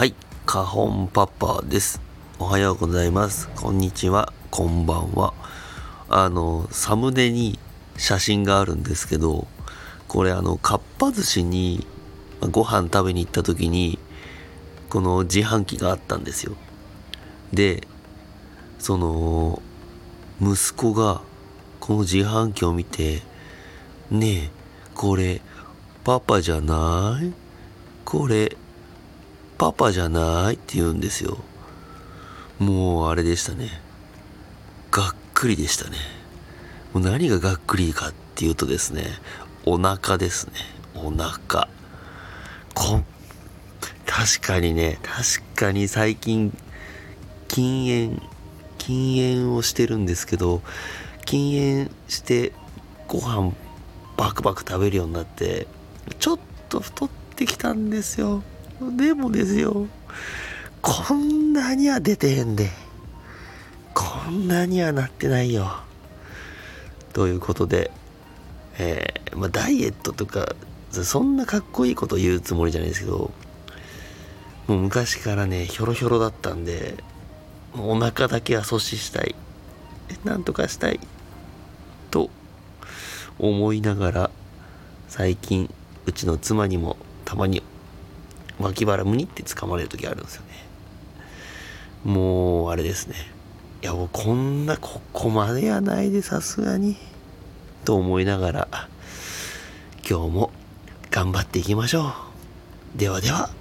はい、カホンパパです。おはようございます。こんにちは、こんばんは。あの、サムネに写真があるんですけど、これあの、かっぱ寿司にまご飯食べに行った時に、この自販機があったんですよ。で、その、息子がこの自販機を見て、ねえ、これ、パパじゃない？これ、パパじゃないって言うんですよ。もうあれでしたね。がっくりでしたね。もう何ががっくりかっていうとですね、お腹ですね。お腹。こ、確かにね、確かに最近、禁煙、禁煙をしてるんですけど、禁煙してご飯バクバク食べるようになって、ちょっと太ってきたんですよ。でもですよ、こんなには出てへんで。こんなにはなってないよ。ということで、えーまあ、ダイエットとか、そんなかっこいいこと言うつもりじゃないですけど、もう昔からね、ひょろひょろだったんで、もうお腹だけは阻止したい。なんとかしたい。と思いながら、最近、うちの妻にもたまに脇腹むにって掴まれる時あるんですよね。もう、あれですね。いや、もうこんな、ここまでやないで、さすがに。と思いながら、今日も頑張っていきましょう。ではでは。